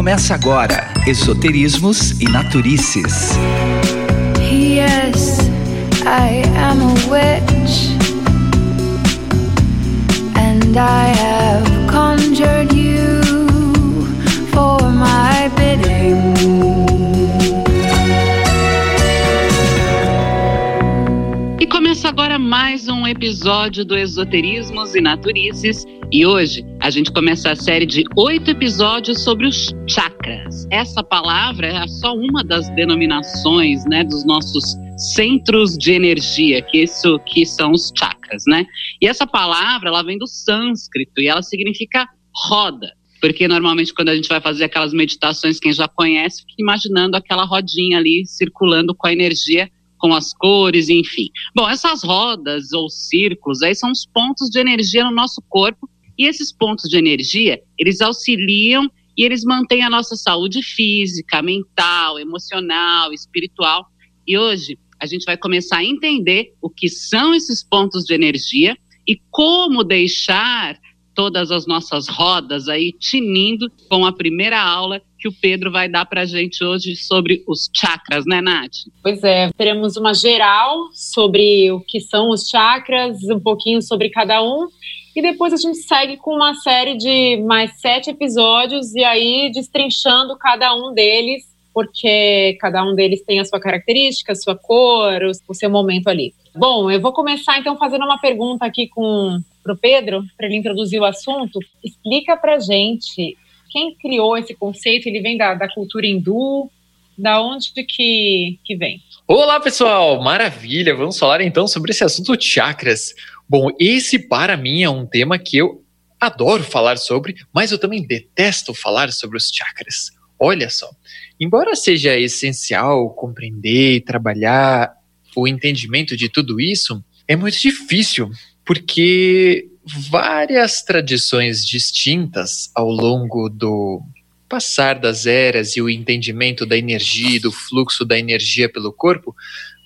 Começa agora Esoterismos e Naturices. Yes, I am a witch. And I have conjured you agora mais um episódio do Esoterismos e Naturices. E hoje a gente começa a série de oito episódios sobre os chakras. Essa palavra é só uma das denominações, né, dos nossos centros de energia, que isso que são os chakras, né? E essa palavra, ela vem do sânscrito e ela significa roda. Porque normalmente quando a gente vai fazer aquelas meditações, quem já conhece, fica imaginando aquela rodinha ali circulando com a energia com as cores, enfim. Bom, essas rodas ou círculos aí são os pontos de energia no nosso corpo e esses pontos de energia, eles auxiliam e eles mantêm a nossa saúde física, mental, emocional, espiritual. E hoje a gente vai começar a entender o que são esses pontos de energia e como deixar todas as nossas rodas aí tinindo com a primeira aula que o Pedro vai dar para a gente hoje sobre os chakras, né, Nath? Pois é, teremos uma geral sobre o que são os chakras, um pouquinho sobre cada um, e depois a gente segue com uma série de mais sete episódios, e aí destrinchando cada um deles, porque cada um deles tem a sua característica, a sua cor, o seu momento ali. Bom, eu vou começar então fazendo uma pergunta aqui com o Pedro, para ele introduzir o assunto. Explica para gente quem criou esse conceito? Ele vem da, da cultura hindu? Da onde que, que vem? Olá, pessoal! Maravilha! Vamos falar então sobre esse assunto chakras. Bom, esse para mim é um tema que eu adoro falar sobre, mas eu também detesto falar sobre os chakras. Olha só, embora seja essencial compreender e trabalhar o entendimento de tudo isso, é muito difícil, porque várias tradições distintas ao longo do passar das eras e o entendimento da energia e do fluxo da energia pelo corpo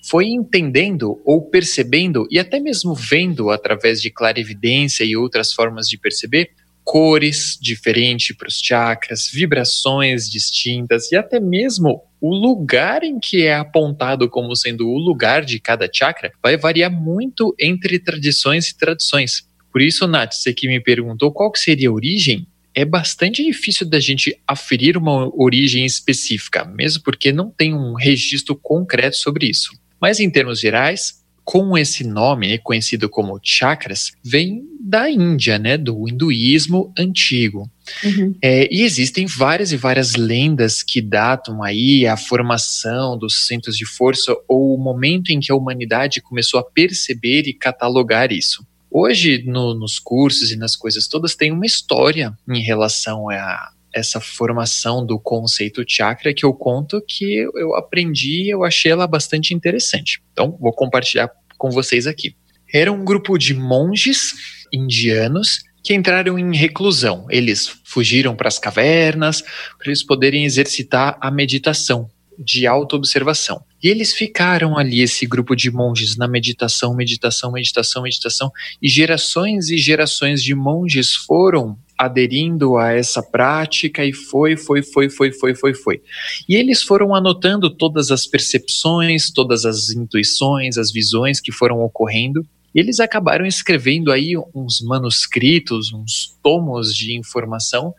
foi entendendo ou percebendo e até mesmo vendo através de clarividência e outras formas de perceber cores diferentes para os chakras, vibrações distintas e até mesmo o lugar em que é apontado como sendo o lugar de cada chakra vai variar muito entre tradições e tradições. Por isso, Nath, você que me perguntou qual que seria a origem, é bastante difícil da gente aferir uma origem específica, mesmo porque não tem um registro concreto sobre isso. Mas em termos gerais, com esse nome, né, conhecido como chakras, vem da Índia, né, do hinduísmo antigo. Uhum. É, e existem várias e várias lendas que datam aí a formação dos centros de força ou o momento em que a humanidade começou a perceber e catalogar isso. Hoje, no, nos cursos e nas coisas todas, tem uma história em relação a essa formação do conceito chakra que eu conto que eu aprendi eu achei ela bastante interessante. Então, vou compartilhar com vocês aqui. Era um grupo de monges indianos que entraram em reclusão. Eles fugiram para as cavernas para eles poderem exercitar a meditação de autoobservação. E eles ficaram ali, esse grupo de monges, na meditação, meditação, meditação, meditação, e gerações e gerações de monges foram aderindo a essa prática e foi, foi, foi, foi, foi, foi, foi. E eles foram anotando todas as percepções, todas as intuições, as visões que foram ocorrendo. E eles acabaram escrevendo aí uns manuscritos, uns tomos de informação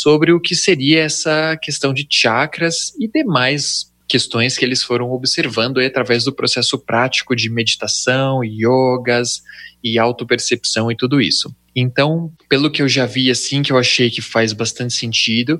sobre o que seria essa questão de chakras e demais questões que eles foram observando aí através do processo prático de meditação, yogas e autopercepção e tudo isso. Então, pelo que eu já vi assim, que eu achei que faz bastante sentido,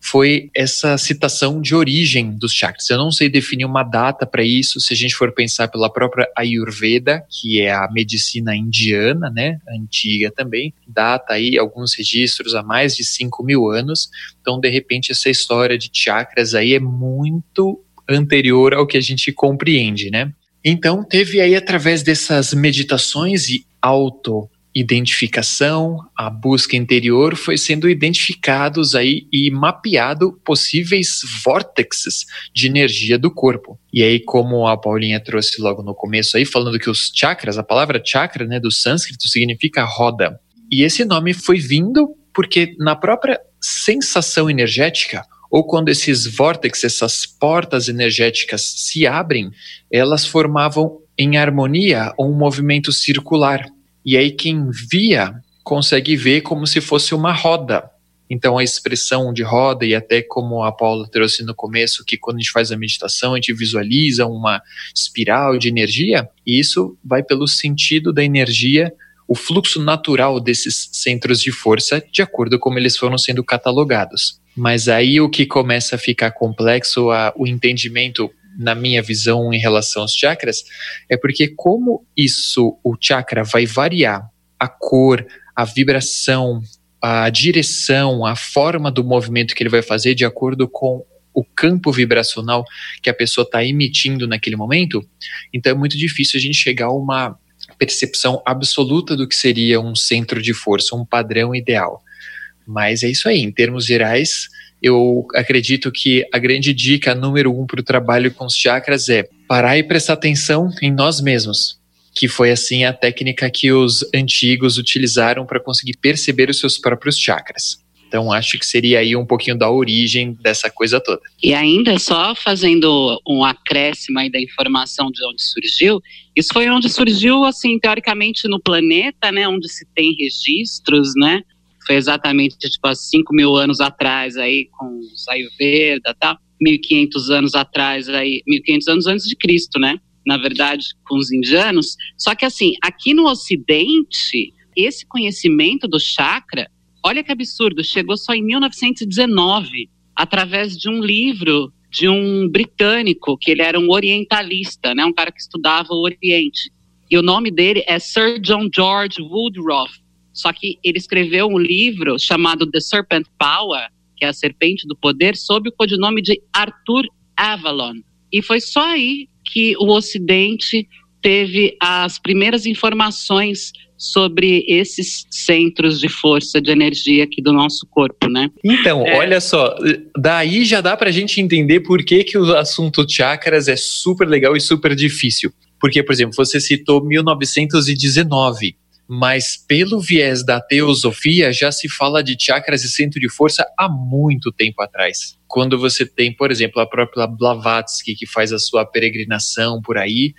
foi essa citação de origem dos chakras. Eu não sei definir uma data para isso, se a gente for pensar pela própria Ayurveda, que é a medicina indiana, né, antiga também, data aí alguns registros há mais de 5 mil anos. Então, de repente, essa história de chakras aí é muito anterior ao que a gente compreende, né? Então, teve aí através dessas meditações e auto identificação, a busca interior foi sendo identificados aí e mapeado possíveis vórtices de energia do corpo. E aí, como a Paulinha trouxe logo no começo aí, falando que os chakras, a palavra chakra, né, do sânscrito significa roda. E esse nome foi vindo porque na própria sensação energética, ou quando esses vórtices, essas portas energéticas se abrem, elas formavam em harmonia um movimento circular. E aí quem via consegue ver como se fosse uma roda. Então a expressão de roda e até como a Paula trouxe no começo, que quando a gente faz a meditação a gente visualiza uma espiral de energia, e isso vai pelo sentido da energia o fluxo natural desses centros de força de acordo com como eles foram sendo catalogados. Mas aí o que começa a ficar complexo, a, o entendimento, na minha visão, em relação aos chakras, é porque como isso, o chakra vai variar a cor, a vibração, a direção, a forma do movimento que ele vai fazer de acordo com o campo vibracional que a pessoa está emitindo naquele momento, então é muito difícil a gente chegar a uma percepção absoluta do que seria um centro de força, um padrão ideal. Mas é isso aí, em termos gerais, eu acredito que a grande dica número um para o trabalho com os chakras é parar e prestar atenção em nós mesmos, que foi assim a técnica que os antigos utilizaram para conseguir perceber os seus próprios chakras. Então, acho que seria aí um pouquinho da origem dessa coisa toda. E ainda só fazendo um acréscimo aí da informação de onde surgiu, isso foi onde surgiu, assim, teoricamente no planeta, né, onde se tem registros, né, foi exatamente, tipo, há 5 mil anos atrás aí, com os Ayurveda tal, 1.500 anos atrás aí, 1.500 anos antes de Cristo, né, na verdade, com os indianos. Só que, assim, aqui no Ocidente, esse conhecimento do chakra Olha que absurdo, chegou só em 1919, através de um livro de um britânico, que ele era um orientalista, né, um cara que estudava o Oriente. E o nome dele é Sir John George Woodruff. Só que ele escreveu um livro chamado The Serpent Power, que é a Serpente do Poder, sob o codinome de Arthur Avalon. E foi só aí que o Ocidente teve as primeiras informações sobre esses centros de força, de energia aqui do nosso corpo, né? Então, é. olha só, daí já dá para a gente entender por que, que o assunto chakras é super legal e super difícil. Porque, por exemplo, você citou 1919, mas pelo viés da teosofia já se fala de chakras e centro de força há muito tempo atrás. Quando você tem, por exemplo, a própria Blavatsky, que faz a sua peregrinação por aí,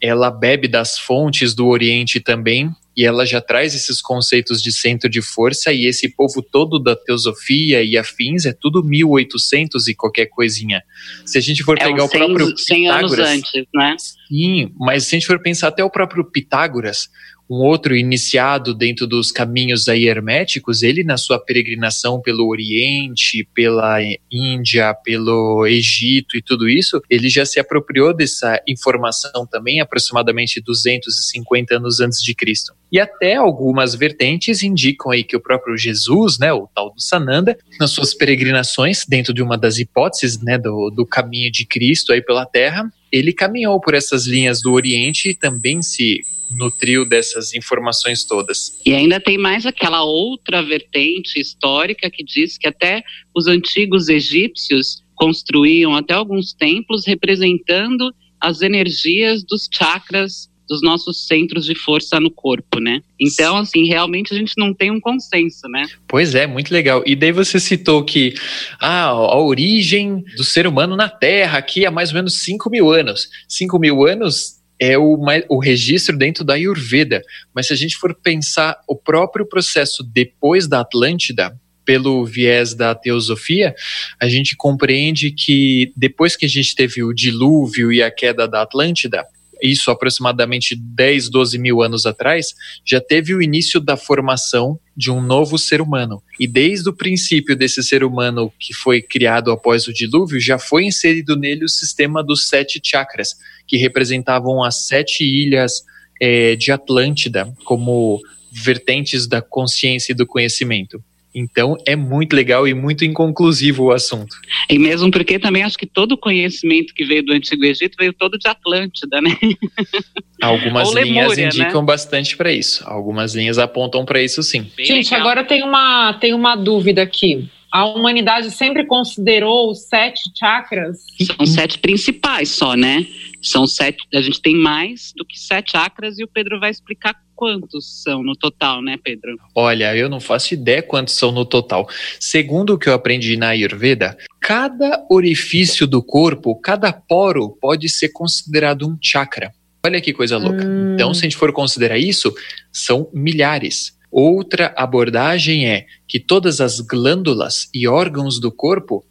ela bebe das fontes do Oriente também, e ela já traz esses conceitos de centro de força e esse povo todo da teosofia e afins é tudo 1800 e qualquer coisinha. Se a gente for é pegar o 100, próprio Pitágoras, 100 anos antes, né? Sim, mas se a gente for pensar até o próprio Pitágoras, um outro iniciado dentro dos caminhos aí herméticos, ele na sua peregrinação pelo Oriente, pela Índia, pelo Egito e tudo isso, ele já se apropriou dessa informação também aproximadamente 250 anos antes de Cristo. E até algumas vertentes indicam aí que o próprio Jesus, né, o tal do Sananda, nas suas peregrinações, dentro de uma das hipóteses, né, do, do caminho de Cristo aí pela Terra, ele caminhou por essas linhas do Oriente e também se nutriu dessas informações todas. E ainda tem mais aquela outra vertente histórica que diz que até os antigos egípcios construíam até alguns templos representando as energias dos chakras dos nossos centros de força no corpo, né? Então, assim, realmente a gente não tem um consenso, né? Pois é, muito legal. E daí você citou que ah, a origem do ser humano na Terra aqui há mais ou menos 5 mil anos. 5 mil anos é o, o registro dentro da Ayurveda. Mas se a gente for pensar o próprio processo depois da Atlântida, pelo viés da teosofia, a gente compreende que depois que a gente teve o dilúvio e a queda da Atlântida, isso aproximadamente 10, 12 mil anos atrás, já teve o início da formação de um novo ser humano. E desde o princípio desse ser humano que foi criado após o dilúvio, já foi inserido nele o sistema dos sete chakras, que representavam as sete ilhas é, de Atlântida como vertentes da consciência e do conhecimento. Então é muito legal e muito inconclusivo o assunto. E mesmo porque também acho que todo o conhecimento que veio do Antigo Egito veio todo de Atlântida, né? Algumas Ou linhas Lemúria, né? indicam né? bastante para isso. Algumas linhas apontam para isso sim. Bem Gente, legal. agora tem uma, tem uma dúvida aqui. A humanidade sempre considerou os sete chakras? São sete principais só, né? São sete. A gente tem mais do que sete chakras e o Pedro vai explicar quantos são no total, né, Pedro? Olha, eu não faço ideia quantos são no total. Segundo o que eu aprendi na Ayurveda, cada orifício do corpo, cada poro pode ser considerado um chakra. Olha que coisa louca. Hum. Então, se a gente for considerar isso, são milhares. Outra abordagem é que todas as glândulas e órgãos do corpo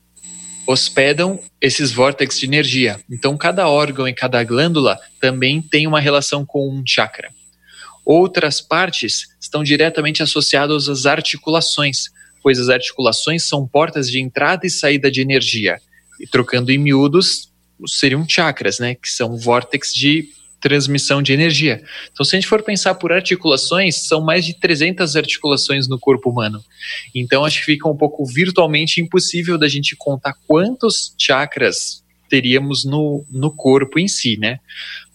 hospedam esses vórtices de energia. Então, cada órgão e cada glândula também tem uma relação com um chakra. Outras partes estão diretamente associadas às articulações, pois as articulações são portas de entrada e saída de energia. E trocando em miúdos, seriam chakras, né, que são vórtices de transmissão de energia. Então, se a gente for pensar por articulações, são mais de 300 articulações no corpo humano. Então, acho que fica um pouco virtualmente impossível da gente contar quantos chakras teríamos no, no corpo em si, né?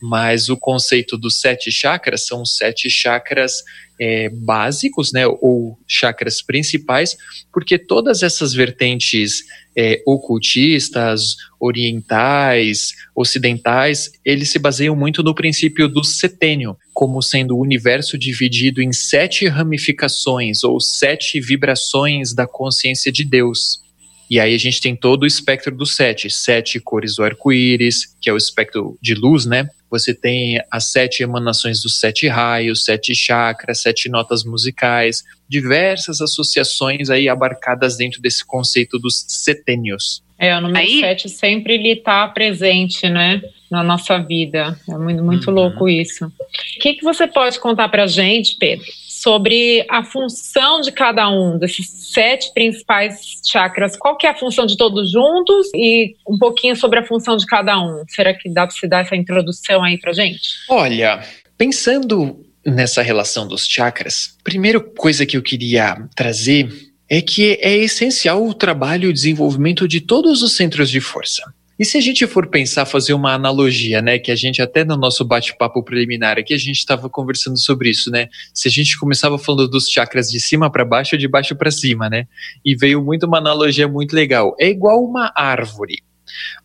Mas o conceito dos sete chakras são sete chakras é, básicos, né? Ou chakras principais, porque todas essas vertentes é, ocultistas, orientais, ocidentais, eles se baseiam muito no princípio do setênio, como sendo o universo dividido em sete ramificações ou sete vibrações da consciência de Deus. E aí a gente tem todo o espectro dos sete, sete cores do arco-íris, que é o espectro de luz, né? Você tem as sete emanações dos sete raios, sete chakras, sete notas musicais, diversas associações aí abarcadas dentro desse conceito dos setênios. É, o número Aí- 7 sempre ele está presente, né, na nossa vida. É muito, muito Uhum. louco isso. O que, que você pode contar para a gente, Pedro, sobre a função de cada um desses sete principais chakras? Qual que é a função de todos juntos e um pouquinho sobre a função de cada um? Será que dá para se dar essa introdução aí para gente? Olha, pensando nessa relação dos chakras, primeira coisa que eu queria trazer é que é essencial o trabalho e o desenvolvimento de todos os centros de força. E se a gente for pensar, fazer uma analogia, né, que a gente até no nosso bate-papo preliminar aqui a gente estava conversando sobre isso, né? Se a gente começava falando dos chakras de cima para baixo ou de baixo para cima, né? E veio muito uma analogia muito legal. É igual uma árvore.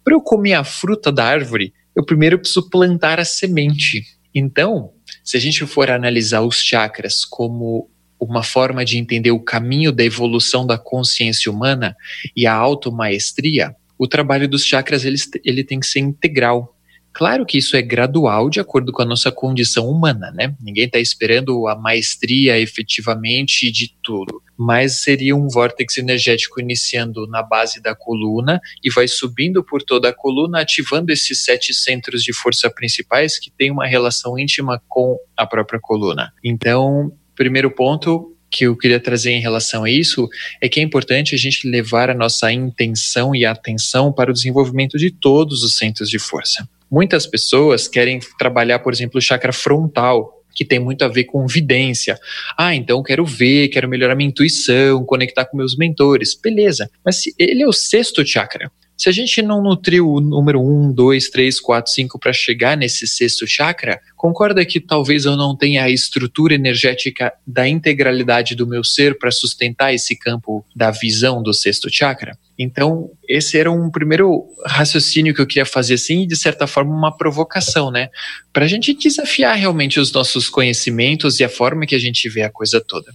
Para eu comer a fruta da árvore, eu primeiro preciso plantar a semente. Então, se a gente for analisar os chakras como uma forma de entender o caminho da evolução da consciência humana e a automaestria, o trabalho dos chakras ele, ele tem que ser integral. Claro que isso é gradual de acordo com a nossa condição humana, né? Ninguém está esperando a maestria efetivamente de tudo, mas seria um vórtice energético iniciando na base da coluna e vai subindo por toda a coluna, ativando esses sete centros de força principais que têm uma relação íntima com a própria coluna. Então, primeiro ponto que eu queria trazer em relação a isso é que é importante a gente levar a nossa intenção e atenção para o desenvolvimento de todos os centros de força. Muitas pessoas querem trabalhar, por exemplo, o chakra frontal, que tem muito a ver com vidência. Ah, então quero ver, quero melhorar minha intuição, conectar com meus mentores. Beleza, mas ele é o sexto chakra. Se a gente não nutriu o número 1, 2, 3, 4, 5 para chegar nesse sexto chakra, concorda que talvez eu não tenha a estrutura energética da integralidade do meu ser para sustentar esse campo da visão do sexto chakra? Então, esse era um primeiro raciocínio que eu queria fazer, assim, e de certa forma uma provocação, né? Para a gente desafiar realmente os nossos conhecimentos e a forma que a gente vê a coisa toda.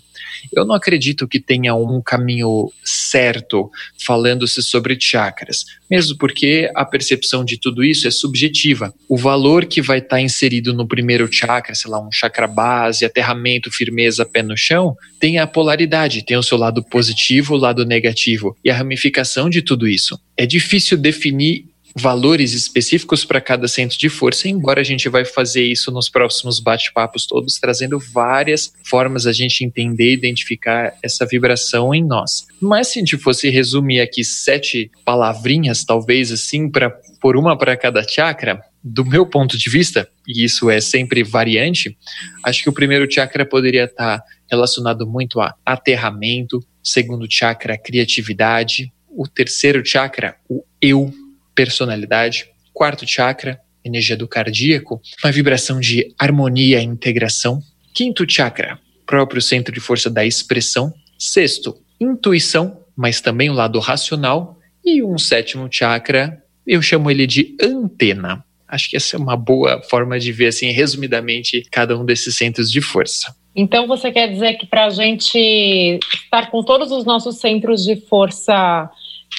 Eu não acredito que tenha um caminho certo falando-se sobre chakras, mesmo porque a percepção de tudo isso é subjetiva. O valor que vai estar inserido no primeiro chakra, sei lá, um chakra base, aterramento, firmeza, pé no chão, tem a polaridade, tem o seu lado positivo, o lado negativo e a ramificação de tudo isso. É difícil definir valores específicos para cada centro de força, embora a gente vai fazer isso nos próximos bate-papos todos, trazendo várias formas a gente entender e identificar essa vibração em nós. Mas se a gente fosse resumir aqui sete palavrinhas, talvez assim, para por uma para cada chakra, do meu ponto de vista, e isso é sempre variante, acho que o primeiro chakra poderia estar relacionado muito a aterramento, segundo chakra, criatividade, o terceiro chakra, o eu, personalidade. Quarto chakra, energia do cardíaco, uma vibração de harmonia e integração. Quinto chakra, próprio centro de força da expressão. Sexto, intuição, mas também o lado racional. E um sétimo chakra, eu chamo ele de antena. Acho que essa é uma boa forma de ver, assim, resumidamente, cada um desses centros de força. Então, você quer dizer que para a gente estar com todos os nossos centros de força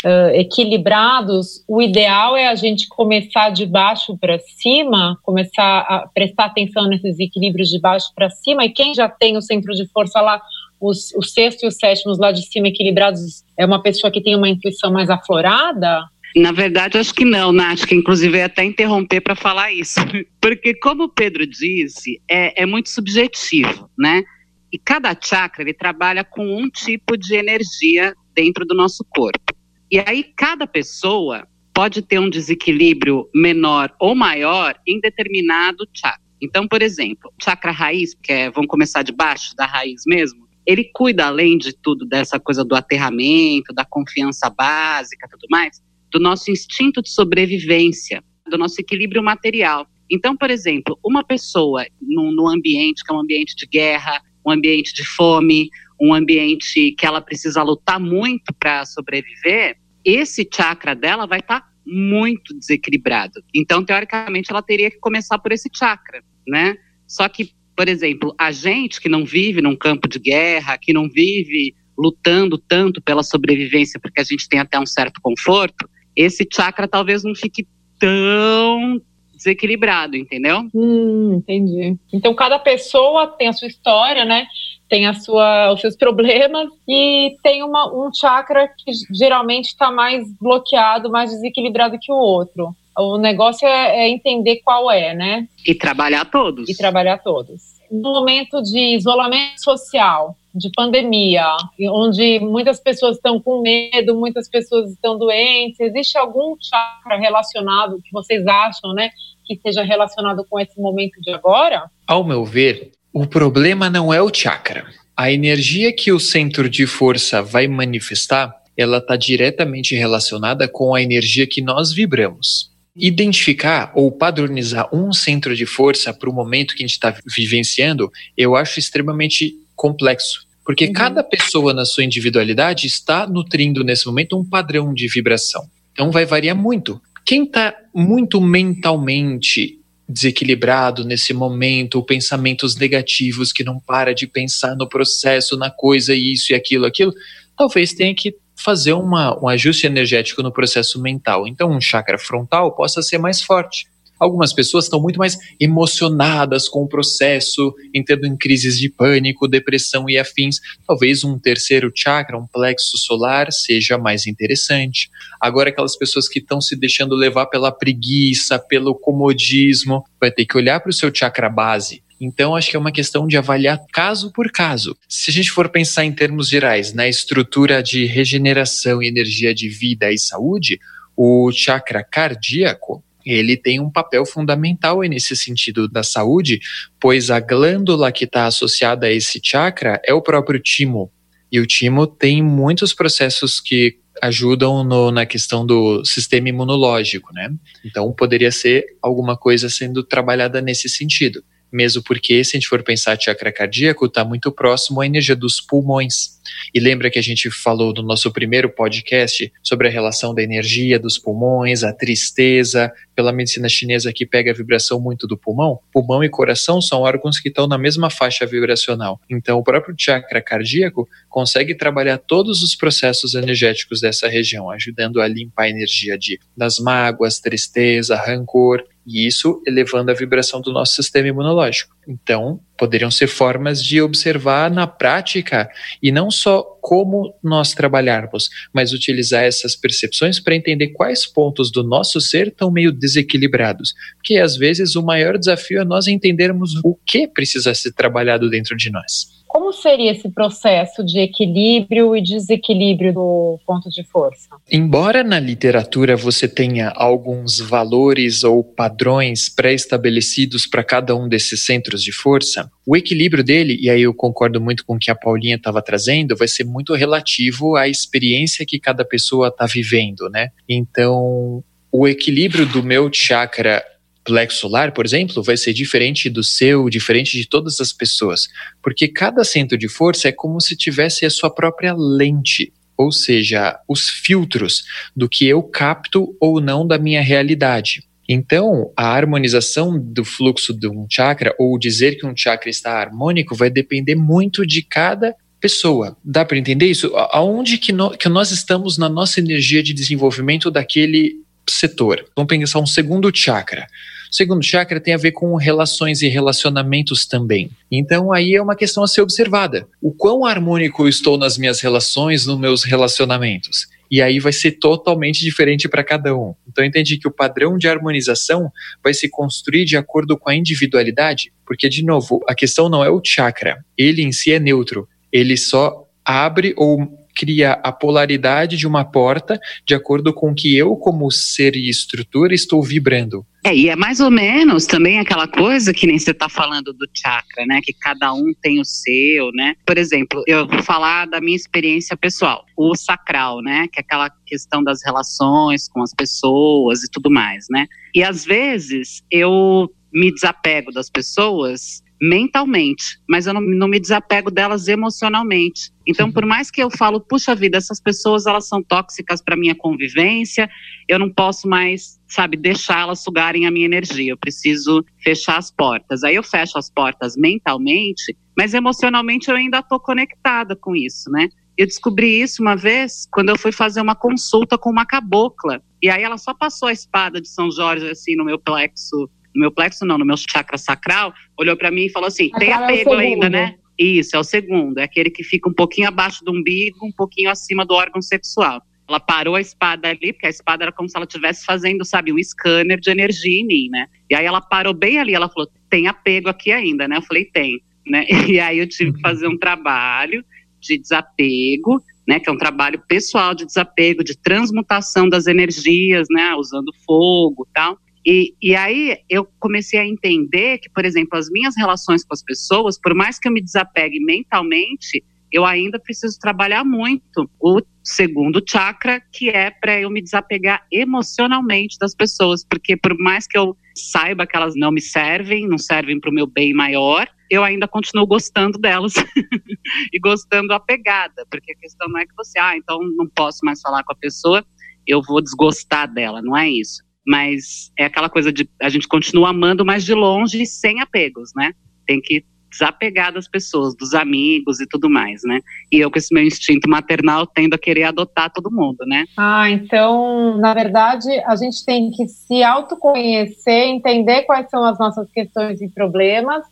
uh, equilibrados, o ideal é a gente começar de baixo para cima, começar a prestar atenção nesses equilíbrios de baixo para cima, e quem já tem o centro de força lá, os, o sexto e os sétimos lá de cima equilibrados, é uma pessoa que tem uma intuição mais aflorada? Na verdade, acho que não, Nath, que inclusive ia até interromper para falar isso. Porque, como o Pedro disse, é, é muito subjetivo, né? E cada chakra, ele trabalha com um tipo de energia dentro do nosso corpo. E aí, cada pessoa pode ter um desequilíbrio menor ou maior em determinado chakra. Então, por exemplo, chakra raiz, que é, vamos começar de baixo, da raiz mesmo, ele cuida, além de tudo, dessa coisa do aterramento, da confiança básica tudo mais, do nosso instinto de sobrevivência, do nosso equilíbrio material. Então, por exemplo, uma pessoa no, no ambiente que é um ambiente de guerra, um ambiente de fome, um ambiente que ela precisa lutar muito para sobreviver, esse chakra dela vai estar tá muito desequilibrado. Então, teoricamente, ela teria que começar por esse chakra, né? Só que, por exemplo, a gente que não vive num campo de guerra, que não vive lutando tanto pela sobrevivência, porque a gente tem até um certo conforto, esse chakra talvez não fique tão desequilibrado, entendeu? Hum, entendi. Então cada pessoa tem a sua história, né? Tem a sua, os seus problemas e tem uma, um chakra que geralmente está mais bloqueado, mais desequilibrado que o outro. O negócio é, é entender qual é, né? E trabalhar todos. E trabalhar todos no momento de isolamento social, de pandemia, onde muitas pessoas estão com medo, muitas pessoas estão doentes, existe algum chakra relacionado que vocês acham, né, que esteja relacionado com esse momento de agora? Ao meu ver, o problema não é o chakra. A energia que o centro de força vai manifestar, ela está diretamente relacionada com a energia que nós vibramos identificar ou padronizar um centro de força para o momento que a gente está vivenciando, eu acho extremamente complexo. Porque uhum. cada pessoa na sua individualidade está nutrindo nesse momento um padrão de vibração. Então vai variar muito. Quem está muito mentalmente desequilibrado nesse momento, pensamentos negativos que não para de pensar no processo, na coisa, isso e aquilo, aquilo, talvez tenha que fazer uma, um ajuste energético no processo mental. Então, um chakra frontal possa ser mais forte. Algumas pessoas estão muito mais emocionadas com o processo, entrando em crises de pânico, depressão e afins. Talvez um terceiro chakra, um plexo solar, seja mais interessante. Agora, aquelas pessoas que estão se deixando levar pela preguiça, pelo comodismo, vai ter que olhar para o seu chakra base então, acho que é uma questão de avaliar caso por caso. Se a gente for pensar em termos gerais, na estrutura de regeneração e energia de vida e saúde, o chakra cardíaco ele tem um papel fundamental nesse sentido da saúde, pois a glândula que está associada a esse chakra é o próprio timo. E o timo tem muitos processos que ajudam no, na questão do sistema imunológico, né? Então poderia ser alguma coisa sendo trabalhada nesse sentido mesmo porque, se a gente for pensar chakra cardíaco, está muito próximo à energia dos pulmões. E lembra que a gente falou no nosso primeiro podcast sobre a relação da energia dos pulmões, a tristeza, pela medicina chinesa que pega a vibração muito do pulmão? Pulmão e coração são órgãos que estão na mesma faixa vibracional. Então, o próprio chakra cardíaco consegue trabalhar todos os processos energéticos dessa região, ajudando a limpar a energia de, das mágoas, tristeza, rancor e isso elevando a vibração do nosso sistema imunológico. Então, poderiam ser formas de observar na prática e não só como nós trabalharmos, mas utilizar essas percepções para entender quais pontos do nosso ser estão meio desequilibrados. Porque às vezes o maior desafio é nós entendermos o que precisa ser trabalhado dentro de nós. Como seria esse processo de equilíbrio e desequilíbrio do ponto de força? Embora na literatura você tenha alguns valores ou padrões pré-estabelecidos para cada um desses centros de força, o equilíbrio dele, e aí eu concordo muito com o que a Paulinha estava trazendo, vai ser muito relativo à experiência que cada pessoa está vivendo, né? Então, o equilíbrio do meu chakra plexo solar, por exemplo, vai ser diferente do seu, diferente de todas as pessoas, porque cada centro de força é como se tivesse a sua própria lente, ou seja, os filtros do que eu capto ou não da minha realidade. Então, a harmonização do fluxo de um chakra ou dizer que um chakra está harmônico vai depender muito de cada pessoa. Dá para entender isso? Aonde que, no, que nós estamos na nossa energia de desenvolvimento daquele setor? Vamos pensar um segundo chakra. O segundo chakra tem a ver com relações e relacionamentos também. Então aí é uma questão a ser observada. O quão harmônico eu estou nas minhas relações, nos meus relacionamentos? E aí vai ser totalmente diferente para cada um. Então eu entendi que o padrão de harmonização vai se construir de acordo com a individualidade, porque de novo, a questão não é o chakra, ele em si é neutro, ele só abre ou cria a polaridade de uma porta de acordo com que eu, como ser e estrutura, estou vibrando. É, e é mais ou menos também aquela coisa que nem você está falando do chakra, né? Que cada um tem o seu, né? Por exemplo, eu vou falar da minha experiência pessoal. O sacral, né? Que é aquela questão das relações com as pessoas e tudo mais, né? E às vezes eu me desapego das pessoas mentalmente, mas eu não, não me desapego delas emocionalmente. Então, por mais que eu falo, puxa vida, essas pessoas elas são tóxicas para minha convivência, eu não posso mais, sabe, deixar elas sugarem a minha energia. Eu preciso fechar as portas. Aí eu fecho as portas mentalmente, mas emocionalmente eu ainda estou conectada com isso, né? Eu descobri isso uma vez quando eu fui fazer uma consulta com uma cabocla. E aí ela só passou a espada de São Jorge assim no meu plexo no meu plexo não, no meu chakra sacral, olhou para mim e falou assim: tem apego é ainda, né? Isso, é o segundo. É aquele que fica um pouquinho abaixo do umbigo, um pouquinho acima do órgão sexual. Ela parou a espada ali, porque a espada era como se ela estivesse fazendo, sabe, um scanner de energia em mim, né? E aí ela parou bem ali, ela falou: tem apego aqui ainda, né? Eu falei: tem. Né? E aí eu tive que fazer um trabalho de desapego, né, que é um trabalho pessoal de desapego, de transmutação das energias, né, usando fogo, tal. E, e aí eu comecei a entender que, por exemplo, as minhas relações com as pessoas, por mais que eu me desapegue mentalmente, eu ainda preciso trabalhar muito o segundo chakra, que é para eu me desapegar emocionalmente das pessoas, porque por mais que eu saiba que elas não me servem, não servem para o meu bem maior, eu ainda continuo gostando delas e gostando apegada, porque a questão não é que você, ah, então não posso mais falar com a pessoa, eu vou desgostar dela, não é isso. Mas é aquela coisa de a gente continua amando, mas de longe e sem apegos, né? Tem que desapegar das pessoas, dos amigos e tudo mais, né? E eu com esse meu instinto maternal tendo a querer adotar todo mundo, né? Ah, então, na verdade, a gente tem que se autoconhecer, entender quais são as nossas questões e problemas,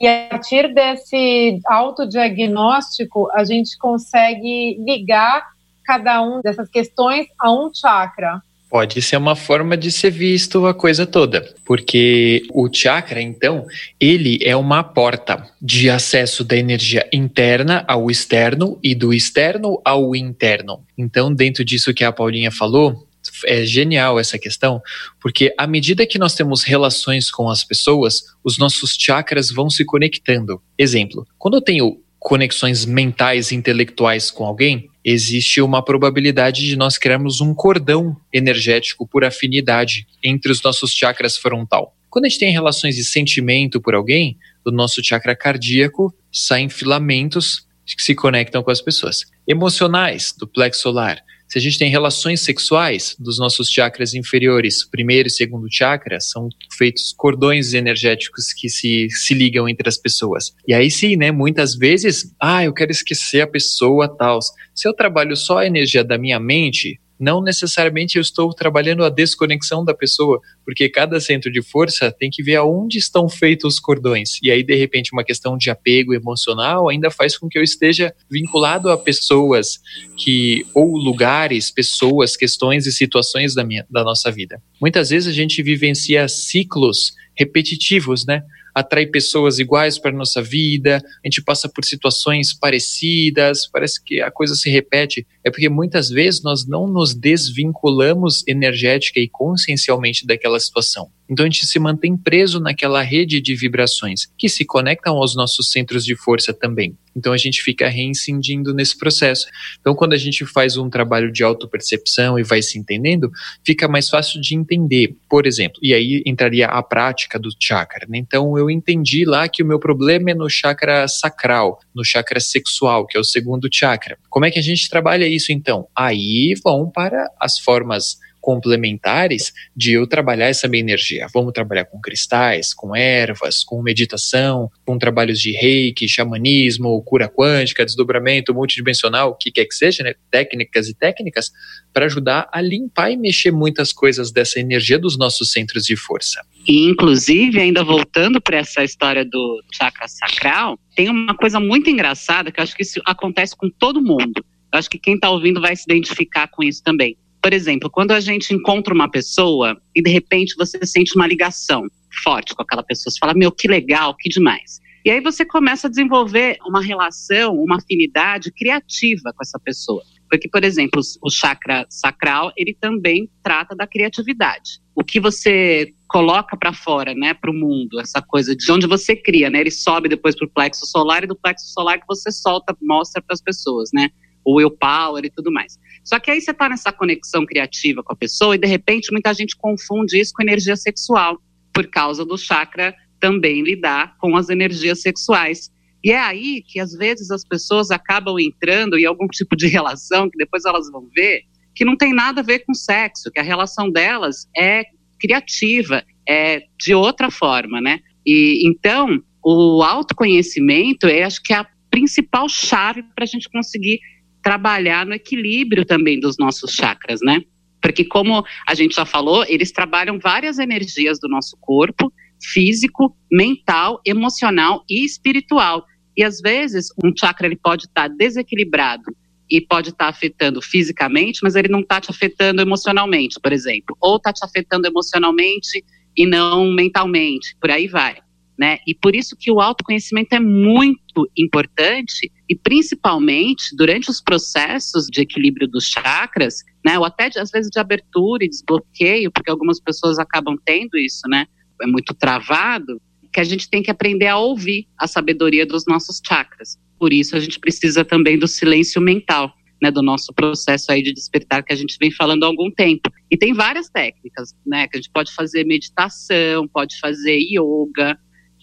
e a partir desse autodiagnóstico, a gente consegue ligar cada um dessas questões a um chakra. Pode ser uma forma de ser visto a coisa toda, porque o chakra, então, ele é uma porta de acesso da energia interna ao externo e do externo ao interno. Então, dentro disso que a Paulinha falou, é genial essa questão, porque à medida que nós temos relações com as pessoas, os nossos chakras vão se conectando. Exemplo, quando eu tenho conexões mentais e intelectuais com alguém, existe uma probabilidade de nós criarmos um cordão energético por afinidade entre os nossos chakras frontal. Quando a gente tem relações de sentimento por alguém, do nosso chakra cardíaco saem filamentos que se conectam com as pessoas. Emocionais, do plexo solar, se a gente tem relações sexuais dos nossos chakras inferiores, primeiro e segundo chakra, são feitos cordões energéticos que se, se ligam entre as pessoas. E aí sim, né, muitas vezes, ah, eu quero esquecer a pessoa tal. Se eu trabalho só a energia da minha mente, não necessariamente eu estou trabalhando a desconexão da pessoa, porque cada centro de força tem que ver aonde estão feitos os cordões. E aí, de repente, uma questão de apego emocional ainda faz com que eu esteja vinculado a pessoas que, ou lugares, pessoas, questões e situações da, minha, da nossa vida. Muitas vezes a gente vivencia ciclos repetitivos, né? Atrai pessoas iguais para nossa vida, a gente passa por situações parecidas, parece que a coisa se repete. É porque muitas vezes nós não nos desvinculamos energética e consciencialmente daquela situação. Então a gente se mantém preso naquela rede de vibrações que se conectam aos nossos centros de força também. Então a gente fica reincindindo nesse processo. Então quando a gente faz um trabalho de autopercepção e vai se entendendo, fica mais fácil de entender. Por exemplo, e aí entraria a prática do chakra. Né? Então eu entendi lá que o meu problema é no chakra sacral, no chakra sexual, que é o segundo chakra. Como é que a gente trabalha isso então? Aí vão para as formas complementares de eu trabalhar essa minha energia. Vamos trabalhar com cristais, com ervas, com meditação, com trabalhos de reiki, xamanismo, cura quântica, desdobramento multidimensional, o que quer que seja, né? técnicas e técnicas, para ajudar a limpar e mexer muitas coisas dessa energia dos nossos centros de força. E, inclusive, ainda voltando para essa história do chakra sacral, tem uma coisa muito engraçada que eu acho que isso acontece com todo mundo. Eu acho que quem está ouvindo vai se identificar com isso também. Por exemplo, quando a gente encontra uma pessoa e de repente você sente uma ligação forte com aquela pessoa, você fala, meu, que legal, que demais. E aí você começa a desenvolver uma relação, uma afinidade criativa com essa pessoa. Porque, por exemplo, o chakra sacral, ele também trata da criatividade. O que você coloca para fora, né, para o mundo, essa coisa de onde você cria, né? Ele sobe depois para o plexo solar e do plexo solar que você solta, mostra para as pessoas, né? O will power e tudo mais. Só que aí você está nessa conexão criativa com a pessoa e de repente muita gente confunde isso com energia sexual, por causa do chakra também lidar com as energias sexuais. E é aí que às vezes as pessoas acabam entrando em algum tipo de relação que depois elas vão ver que não tem nada a ver com sexo, que a relação delas é criativa, é de outra forma, né? E então o autoconhecimento é acho que é a principal chave para a gente conseguir trabalhar no equilíbrio também dos nossos chakras, né? Porque, como a gente já falou, eles trabalham várias energias do nosso corpo, físico, mental, emocional e espiritual. E às vezes um chakra ele pode estar tá desequilibrado e pode estar tá afetando fisicamente, mas ele não está te afetando emocionalmente, por exemplo. Ou está te afetando emocionalmente e não mentalmente, por aí vai né? E por isso que o autoconhecimento é muito importante e principalmente durante os processos de equilíbrio dos chakras, né? Ou até às vezes de abertura e desbloqueio, porque algumas pessoas acabam tendo isso, né? É muito travado, que a gente tem que aprender a ouvir a sabedoria dos nossos chakras. Por isso a gente precisa também do silêncio mental. Né, do nosso processo aí de despertar que a gente vem falando há algum tempo. E tem várias técnicas, né, que a gente pode fazer meditação, pode fazer yoga,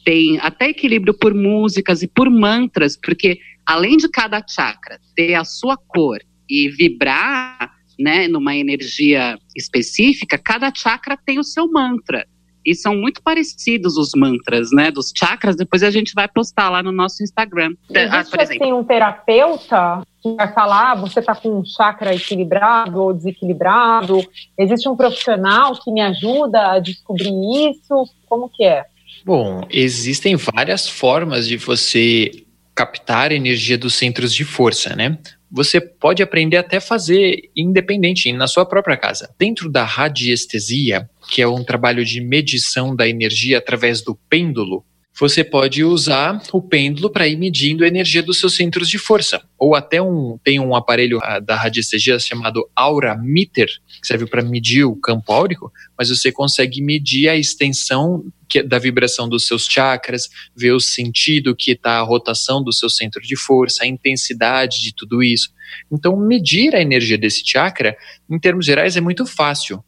tem até equilíbrio por músicas e por mantras, porque além de cada chakra ter a sua cor e vibrar, né, numa energia específica, cada chakra tem o seu mantra. E são muito parecidos os mantras, né, dos chakras. Depois a gente vai postar lá no nosso Instagram. Existe, ah, assim, um terapeuta que vai falar, ah, você está com um chakra equilibrado ou desequilibrado? Existe um profissional que me ajuda a descobrir isso? Como que é? Bom, existem várias formas de você captar energia dos centros de força, né? Você pode aprender até fazer independente, na sua própria casa. Dentro da radiestesia, que é um trabalho de medição da energia através do pêndulo, você pode usar o pêndulo para ir medindo a energia dos seus centros de força. Ou até um, tem um aparelho uh, da radiestesia chamado Aura Meter, que serve para medir o campo áurico, mas você consegue medir a extensão que, da vibração dos seus chakras, ver o sentido que está a rotação do seu centro de força, a intensidade de tudo isso. Então, medir a energia desse chakra, em termos gerais, é muito fácil.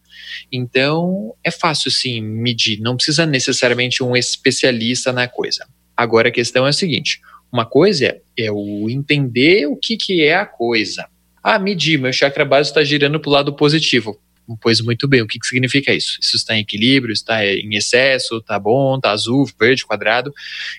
Então, é fácil sim medir, não precisa necessariamente um especialista na coisa. Agora a questão é a seguinte: uma coisa é o entender o que, que é a coisa. Ah, medir, meu chakra básico está girando para o lado positivo. Pois muito bem, o que, que significa isso? Isso está em equilíbrio, está em excesso, está bom, está azul, verde, quadrado.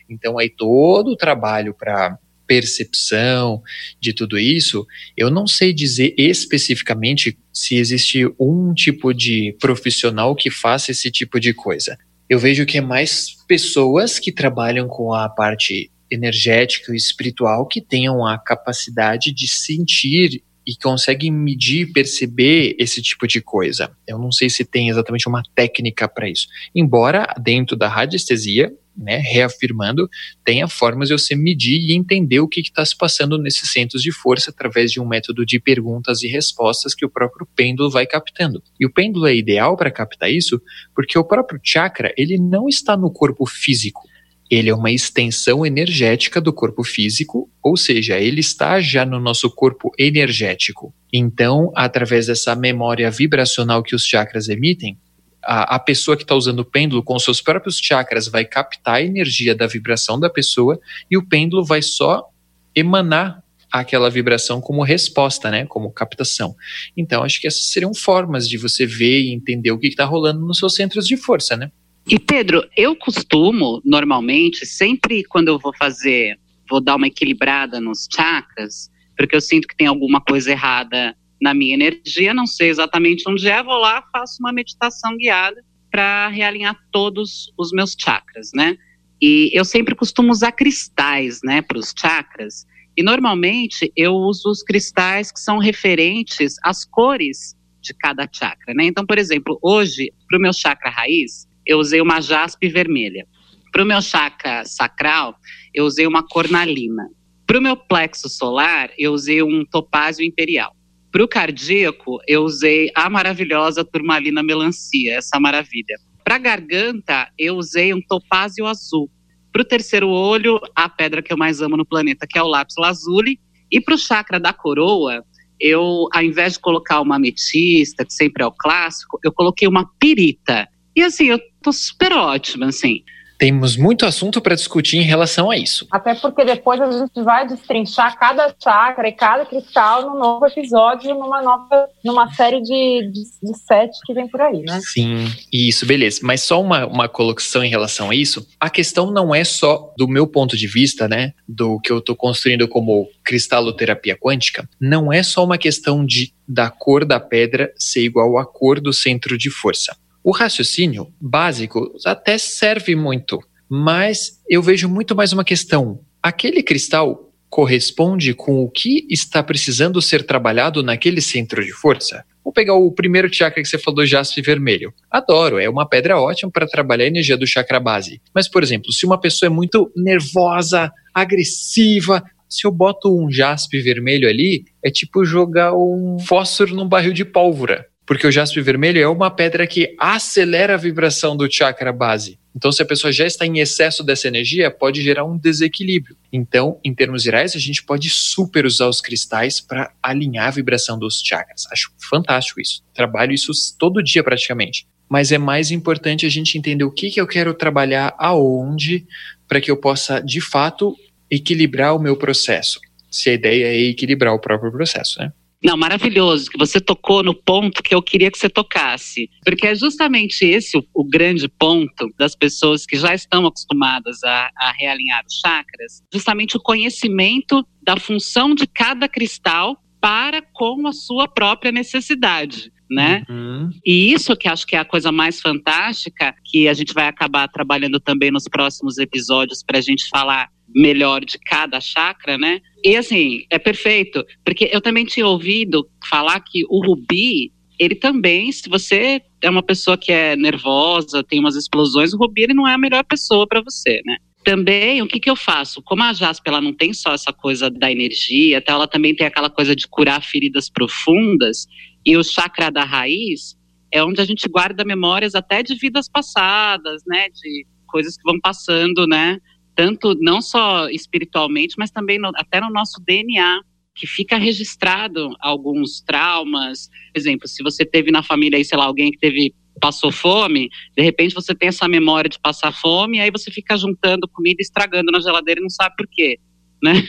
Então aí todo o trabalho para percepção de tudo isso, eu não sei dizer especificamente se existe um tipo de profissional que faça esse tipo de coisa. Eu vejo que é mais pessoas que trabalham com a parte energética e espiritual que tenham a capacidade de sentir e conseguem medir, perceber esse tipo de coisa. Eu não sei se tem exatamente uma técnica para isso. Embora dentro da radiestesia né, reafirmando, tenha formas de você medir e entender o que está se passando nesses centros de força através de um método de perguntas e respostas que o próprio pêndulo vai captando. E o pêndulo é ideal para captar isso porque o próprio chakra ele não está no corpo físico. Ele é uma extensão energética do corpo físico, ou seja, ele está já no nosso corpo energético. Então, através dessa memória vibracional que os chakras emitem, a, a pessoa que está usando o pêndulo com seus próprios chakras vai captar a energia da vibração da pessoa e o pêndulo vai só emanar aquela vibração como resposta, né? Como captação. Então, acho que essas seriam formas de você ver e entender o que está rolando nos seus centros de força, né? E Pedro, eu costumo, normalmente, sempre quando eu vou fazer, vou dar uma equilibrada nos chakras, porque eu sinto que tem alguma coisa errada na minha energia, não sei exatamente onde é, vou lá, faço uma meditação guiada para realinhar todos os meus chakras, né? E eu sempre costumo usar cristais, né, para os chakras. E normalmente eu uso os cristais que são referentes às cores de cada chakra, né? Então, por exemplo, hoje, para o meu chakra raiz, eu usei uma jaspe vermelha. Para o meu chakra sacral, eu usei uma cornalina. Para o meu plexo solar, eu usei um topázio imperial. Para o cardíaco, eu usei a maravilhosa turmalina melancia, essa maravilha. Para a garganta, eu usei um topázio azul. Para o terceiro olho, a pedra que eu mais amo no planeta, que é o lápis lazuli. E para o chakra da coroa, eu, ao invés de colocar uma ametista, que sempre é o clássico, eu coloquei uma pirita. E assim, eu tô super ótima, assim. Temos muito assunto para discutir em relação a isso. Até porque depois a gente vai destrinchar cada chakra e cada cristal num novo episódio, numa nova, numa série de, de, de sete que vem por aí, né? Sim, isso, beleza. Mas só uma, uma colocação em relação a isso. A questão não é só do meu ponto de vista, né? Do que eu estou construindo como cristaloterapia quântica, não é só uma questão de da cor da pedra ser igual à cor do centro de força. O raciocínio básico até serve muito, mas eu vejo muito mais uma questão. Aquele cristal corresponde com o que está precisando ser trabalhado naquele centro de força? Vou pegar o primeiro chakra que você falou, jaspe vermelho. Adoro, é uma pedra ótima para trabalhar a energia do chakra base. Mas, por exemplo, se uma pessoa é muito nervosa, agressiva, se eu boto um jaspe vermelho ali, é tipo jogar um fósforo num barril de pólvora porque o jaspe vermelho é uma pedra que acelera a vibração do chakra base. Então, se a pessoa já está em excesso dessa energia, pode gerar um desequilíbrio. Então, em termos gerais, a gente pode super usar os cristais para alinhar a vibração dos chakras. Acho fantástico isso. Trabalho isso todo dia praticamente. Mas é mais importante a gente entender o que, que eu quero trabalhar aonde, para que eu possa, de fato, equilibrar o meu processo. Se a ideia é equilibrar o próprio processo, né? Não, maravilhoso, que você tocou no ponto que eu queria que você tocasse. Porque é justamente esse o, o grande ponto das pessoas que já estão acostumadas a, a realinhar os chakras, justamente o conhecimento da função de cada cristal para com a sua própria necessidade. Né? Uhum. E isso que acho que é a coisa mais fantástica, que a gente vai acabar trabalhando também nos próximos episódios para a gente falar melhor de cada chakra, né? E assim, é perfeito, porque eu também tinha ouvido falar que o rubi, ele também, se você é uma pessoa que é nervosa, tem umas explosões, o rubi ele não é a melhor pessoa para você, né? Também, o que, que eu faço? Como a jaspe ela não tem só essa coisa da energia, até ela também tem aquela coisa de curar feridas profundas, e o chakra da raiz é onde a gente guarda memórias até de vidas passadas, né? De coisas que vão passando, né? Tanto não só espiritualmente, mas também no, até no nosso DNA, que fica registrado alguns traumas. Por exemplo, se você teve na família aí, sei lá, alguém que teve passou fome, de repente você tem essa memória de passar fome, e aí você fica juntando comida e estragando na geladeira e não sabe por quê. Né?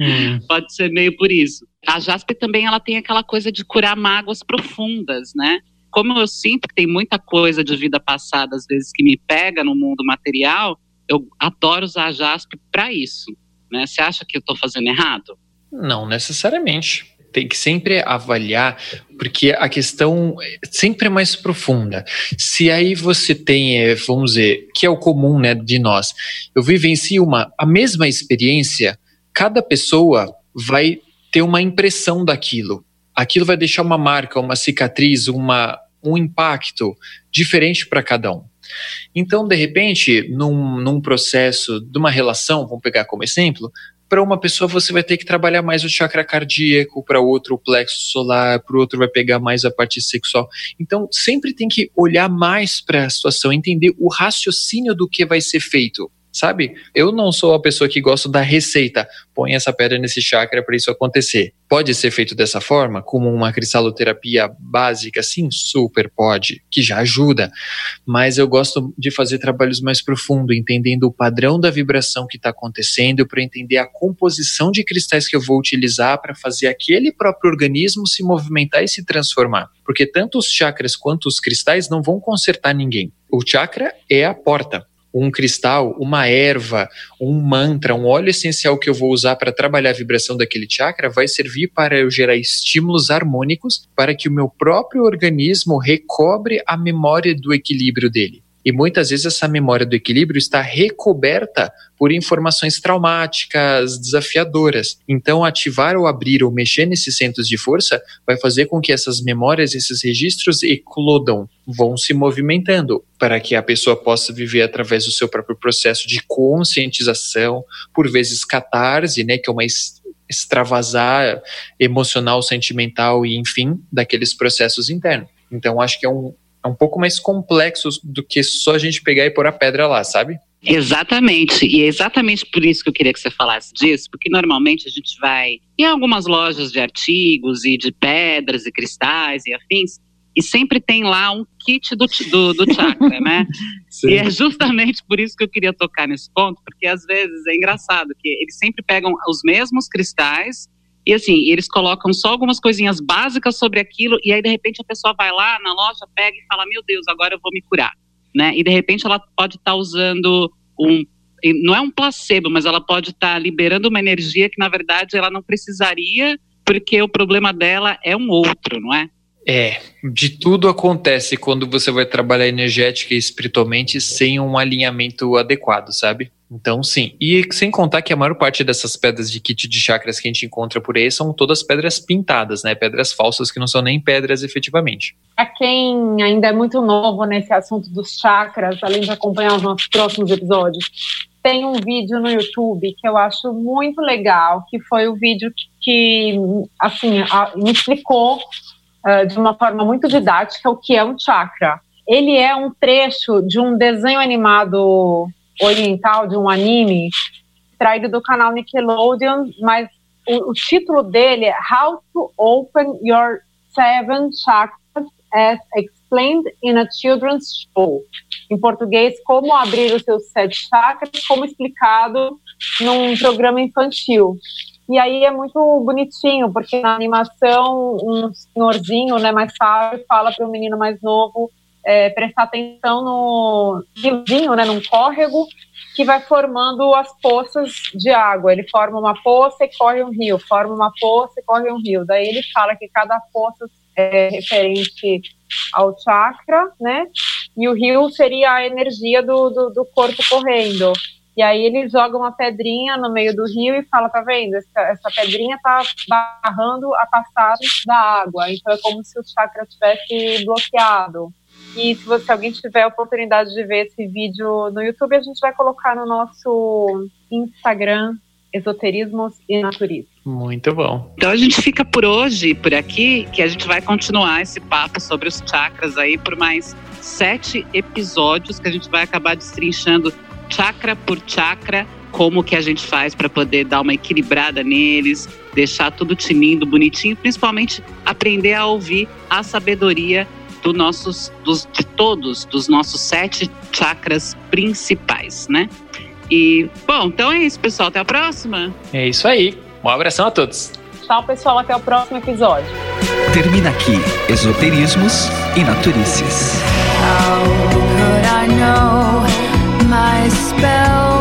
Hum. Pode ser meio por isso. A jaspe também ela tem aquela coisa de curar mágoas profundas, né? Como eu sinto que tem muita coisa de vida passada, às vezes, que me pega no mundo material, eu adoro usar a JASP para isso. Né? Você acha que eu estou fazendo errado? Não necessariamente. Tem que sempre avaliar, porque a questão sempre é mais profunda. Se aí você tem, é, vamos dizer, que é o comum né, de nós, eu vivencio uma, a mesma experiência, cada pessoa vai ter uma impressão daquilo. Aquilo vai deixar uma marca, uma cicatriz, uma, um impacto diferente para cada um. Então, de repente, num, num processo de uma relação, vamos pegar como exemplo, para uma pessoa você vai ter que trabalhar mais o chakra cardíaco, para outro o plexo solar, para o outro vai pegar mais a parte sexual. Então, sempre tem que olhar mais para a situação, entender o raciocínio do que vai ser feito. Sabe? Eu não sou a pessoa que gosta da receita. Põe essa pedra nesse chakra para isso acontecer. Pode ser feito dessa forma, como uma cristaloterapia básica? Sim, super pode, que já ajuda. Mas eu gosto de fazer trabalhos mais profundos, entendendo o padrão da vibração que está acontecendo, para entender a composição de cristais que eu vou utilizar para fazer aquele próprio organismo se movimentar e se transformar. Porque tanto os chakras quanto os cristais não vão consertar ninguém. O chakra é a porta um cristal, uma erva, um mantra, um óleo essencial que eu vou usar para trabalhar a vibração daquele chakra vai servir para eu gerar estímulos harmônicos para que o meu próprio organismo recobre a memória do equilíbrio dele. E muitas vezes essa memória do equilíbrio está recoberta por informações traumáticas, desafiadoras. Então, ativar ou abrir ou mexer nesses centros de força vai fazer com que essas memórias, esses registros eclodam, vão se movimentando, para que a pessoa possa viver através do seu próprio processo de conscientização, por vezes catarse, né, que é uma extravasar emocional, sentimental e enfim, daqueles processos internos. Então, acho que é um, é um pouco mais complexo do que só a gente pegar e pôr a pedra lá, sabe? Exatamente, e é exatamente por isso que eu queria que você falasse disso, porque normalmente a gente vai em algumas lojas de artigos e de pedras e cristais e afins, e sempre tem lá um kit do, do, do chakra, né? Sim. E é justamente por isso que eu queria tocar nesse ponto, porque às vezes é engraçado que eles sempre pegam os mesmos cristais e assim, eles colocam só algumas coisinhas básicas sobre aquilo, e aí de repente a pessoa vai lá na loja, pega e fala: Meu Deus, agora eu vou me curar. Né? E de repente ela pode estar tá usando um. Não é um placebo, mas ela pode estar tá liberando uma energia que na verdade ela não precisaria, porque o problema dela é um outro, não é? É, de tudo acontece quando você vai trabalhar energética e espiritualmente sem um alinhamento adequado, sabe? Então, sim. E sem contar que a maior parte dessas pedras de kit de chakras que a gente encontra por aí são todas pedras pintadas, né? Pedras falsas que não são nem pedras efetivamente. Para quem ainda é muito novo nesse assunto dos chakras, além de acompanhar os nossos próximos episódios, tem um vídeo no YouTube que eu acho muito legal, que foi o vídeo que, assim, me explicou uh, de uma forma muito didática o que é um chakra. Ele é um trecho de um desenho animado oriental, de um anime, traído do canal Nickelodeon, mas o, o título dele é How to Open Your Seven Chakras as Explained in a Children's Show. Em português, como abrir os seus sete chakras, como explicado num programa infantil. E aí é muito bonitinho, porque na animação um senhorzinho, né, mais sábio, fala para o menino mais novo é, prestar atenção no riozinho, né, num córrego que vai formando as poças de água. Ele forma uma poça e corre um rio, forma uma poça e corre um rio. Daí ele fala que cada poça é referente ao chakra, né? E o rio seria a energia do, do, do corpo correndo. E aí ele joga uma pedrinha no meio do rio e fala, tá vendo? Essa, essa pedrinha tá barrando a passagem da água. Então é como se o chakra tivesse bloqueado. E se, você, se alguém tiver a oportunidade de ver esse vídeo no YouTube, a gente vai colocar no nosso Instagram, Esoterismos e Naturismo. Muito bom. Então a gente fica por hoje, por aqui, que a gente vai continuar esse papo sobre os chakras aí por mais sete episódios que a gente vai acabar destrinchando chakra por chakra, como que a gente faz para poder dar uma equilibrada neles, deixar tudo tinindo, bonitinho, principalmente aprender a ouvir a sabedoria do nossos, dos, de todos, dos nossos sete chakras principais, né? E, bom, então é isso, pessoal. Até a próxima. É isso aí. Um abração a todos. Tchau, pessoal. Até o próximo episódio. Termina aqui Esoterismos e Naturices. my spell.